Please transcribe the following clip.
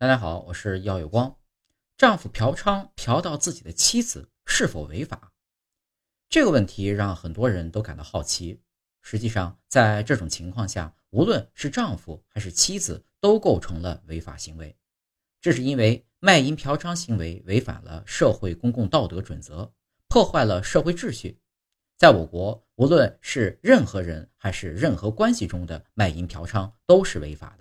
大家好，我是耀有光。丈夫嫖娼，嫖到自己的妻子是否违法？这个问题让很多人都感到好奇。实际上在这种情况下，无论是丈夫还是妻子都构成了违法行为。这是因为卖淫嫖娼行为违反了社会公共道德准则，破坏了社会秩序。在我国，无论是任何人还是任何关系中的卖淫嫖娼都是违法的。